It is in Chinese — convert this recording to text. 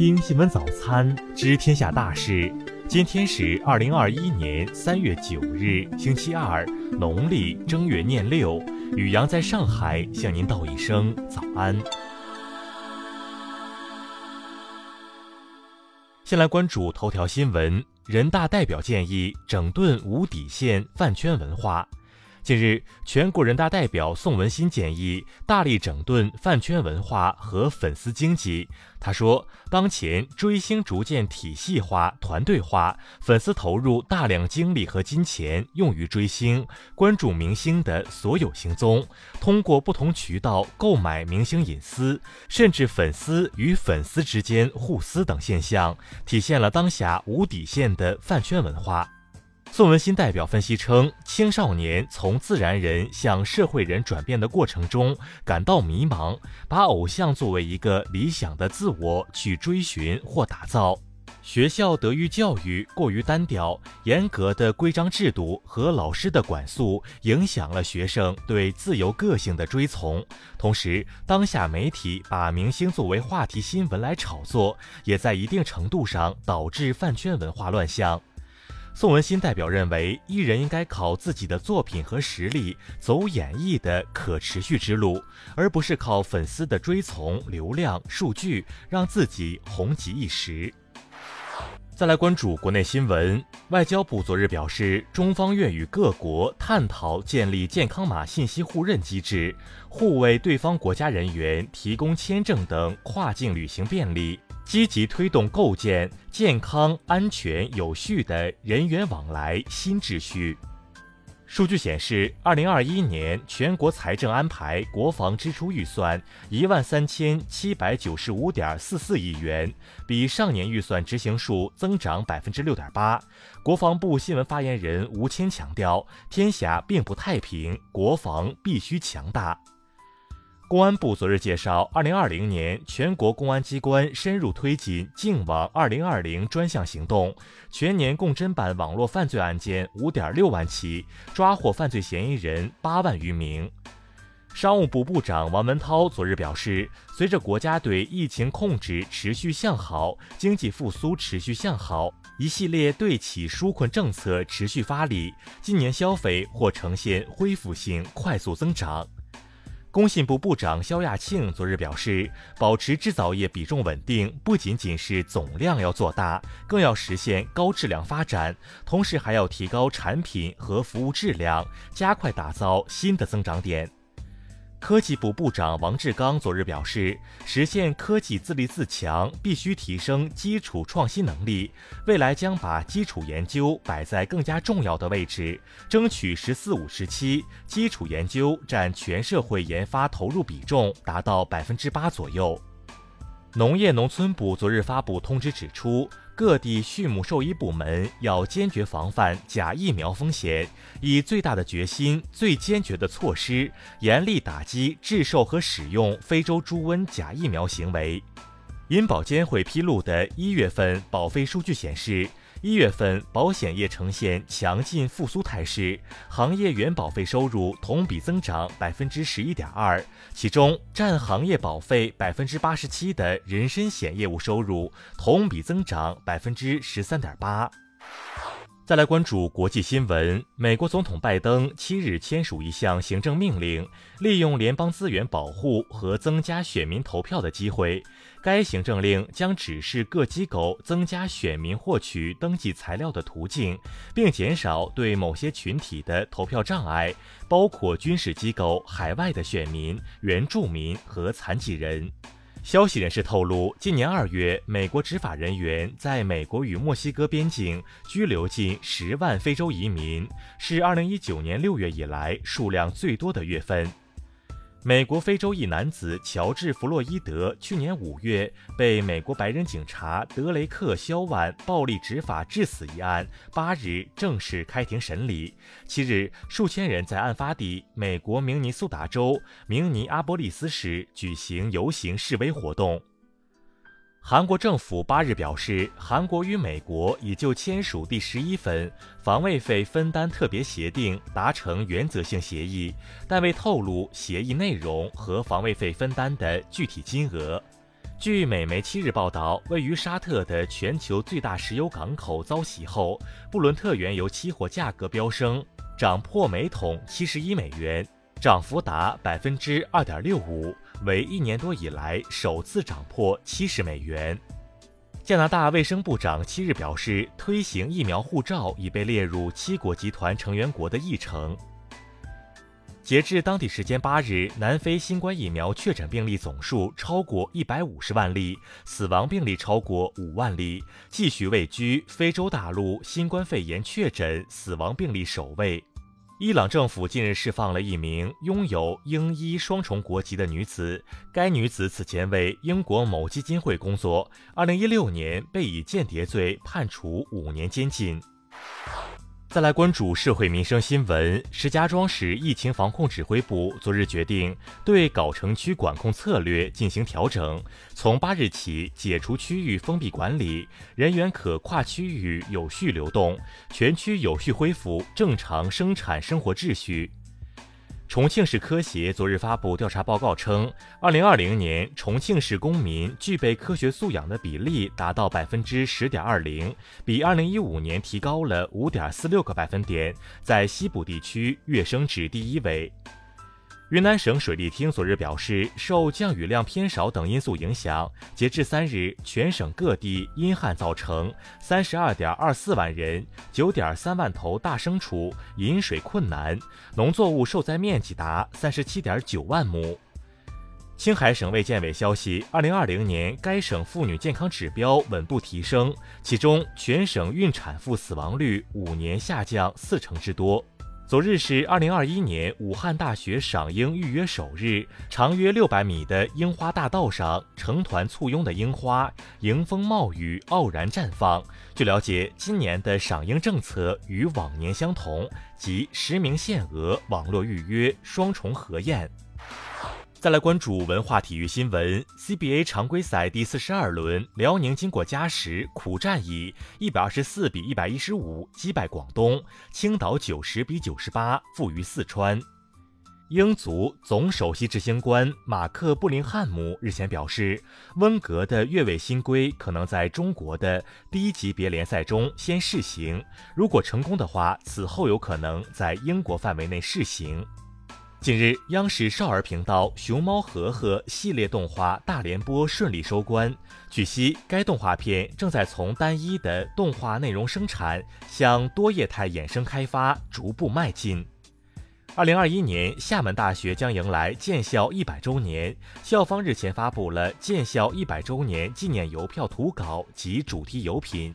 听新闻早餐，知天下大事。今天是二零二一年三月九日，星期二，农历正月廿六。雨阳在上海向您道一声早安。先来关注头条新闻：人大代表建议整顿无底线饭圈文化。近日，全国人大代表宋文新建议大力整顿饭圈文化和粉丝经济。他说，当前追星逐渐体系化、团队化，粉丝投入大量精力和金钱用于追星，关注明星的所有行踪，通过不同渠道购买明星隐私，甚至粉丝与粉丝之间互撕等现象，体现了当下无底线的饭圈文化。宋文新代表分析称，青少年从自然人向社会人转变的过程中感到迷茫，把偶像作为一个理想的自我去追寻或打造。学校德育教育过于单调，严格的规章制度和老师的管束影响了学生对自由个性的追从。同时，当下媒体把明星作为话题新闻来炒作，也在一定程度上导致饭圈文化乱象。宋文新代表认为，艺人应该靠自己的作品和实力走演艺的可持续之路，而不是靠粉丝的追从、流量、数据让自己红极一时。再来关注国内新闻，外交部昨日表示，中方愿与各国探讨建立健康码信息互认机制，互为对方国家人员提供签证等跨境旅行便利。积极推动构建健康、安全、有序的人员往来新秩序。数据显示，二零二一年全国财政安排国防支出预算一万三千七百九十五点四四亿元，比上年预算执行数增长百分之六点八。国防部新闻发言人吴谦强调：“天下并不太平，国防必须强大。”公安部昨日介绍，二零二零年全国公安机关深入推进“净网二零二零”专项行动，全年共侦办网络犯罪案件五点六万起，抓获犯罪嫌疑人八万余名。商务部部长王文涛昨日表示，随着国家对疫情控制持续向好，经济复苏持续向好，一系列对企纾困政策持续发力，今年消费或呈现恢复性快速增长。工信部部长肖亚庆昨日表示，保持制造业比重稳定，不仅仅是总量要做大，更要实现高质量发展，同时还要提高产品和服务质量，加快打造新的增长点。科技部部长王志刚昨日表示，实现科技自立自强，必须提升基础创新能力。未来将把基础研究摆在更加重要的位置，争取“十四五”时期基础研究占全社会研发投入比重达到百分之八左右。农业农村部昨日发布通知指出。各地畜牧兽医部门要坚决防范假疫苗风险，以最大的决心、最坚决的措施，严厉打击制售和使用非洲猪瘟假疫苗行为。银保监会披露的一月份保费数据显示。一月份，保险业呈现强劲复苏态势，行业原保费收入同比增长百分之十一点二，其中占行业保费百分之八十七的人身险业务收入同比增长百分之十三点八。再来关注国际新闻，美国总统拜登七日签署一项行政命令，利用联邦资源保护和增加选民投票的机会。该行政令将指示各机构增加选民获取登记材料的途径，并减少对某些群体的投票障碍，包括军事机构、海外的选民、原住民和残疾人。消息人士透露，今年二月，美国执法人员在美国与墨西哥边境拘留近十万非洲移民，是二零一九年六月以来数量最多的月份。美国非洲裔男子乔治·弗洛伊德去年五月被美国白人警察德雷克·肖万暴力执法致死一案，八日正式开庭审理。七日，数千人在案发地美国明尼苏达州明尼阿波利斯市举行游行示威活动。韩国政府八日表示，韩国与美国已就签署第十一份防卫费分担特别协定达成原则性协议，但未透露协议内容和防卫费分担的具体金额。据美媒七日报道，位于沙特的全球最大石油港口遭袭后，布伦特原油期货价格飙升，涨破每桶七十一美元，涨幅达百分之二点六五，为一年多以来首次涨破七十美元。加拿大卫生部长七日表示，推行疫苗护照已被列入七国集团成员国的议程。截至当地时间八日，南非新冠疫苗确诊病例总数超过一百五十万例，死亡病例超过五万例，继续位居非洲大陆新冠肺炎确诊、死亡病例首位。伊朗政府近日释放了一名拥有英伊双重国籍的女子，该女子此前为英国某基金会工作，，2016年被以间谍罪判处五年监禁。再来关注社会民生新闻。石家庄市疫情防控指挥部昨日决定对藁城区管控策略进行调整，从八日起解除区域封闭管理，人员可跨区域有序流动，全区有序恢复正常生产生活秩序。重庆市科协昨日发布调查报告称，二零二零年重庆市公民具备科学素养的比例达到百分之十点二零，比二零一五年提高了五点四六个百分点，在西部地区跃升至第一位。云南省水利厅昨日表示，受降雨量偏少等因素影响，截至三日，全省各地因旱造成三十二点二四万人、九点三万头大牲畜饮水困难，农作物受灾面积达三十七点九万亩。青海省卫健委消息，二零二零年该省妇女健康指标稳步提升，其中全省孕产妇死亡率五年下降四成之多。昨日是二零二一年武汉大学赏樱预约首日，长约六百米的樱花大道上，成团簇拥的樱花迎风冒雨，傲然绽放。据了解，今年的赏樱政策与往年相同，即实名限额、网络预约、双重核验。再来关注文化体育新闻，CBA 常规赛第四十二轮，辽宁经过加时苦战，以一百二十四比一百一十五击败广东；青岛九十比九十八负于四川。英足总首席执行官马克·布林汉姆日前表示，温格的越位新规可能在中国的低级别联赛中先试行，如果成功的话，此后有可能在英国范围内试行。近日，央视少儿频道《熊猫和和》系列动画大联播顺利收官。据悉，该动画片正在从单一的动画内容生产向多业态衍生开发逐步迈进。二零二一年，厦门大学将迎来建校一百周年，校方日前发布了建校一百周年纪念邮票图稿及主题邮品。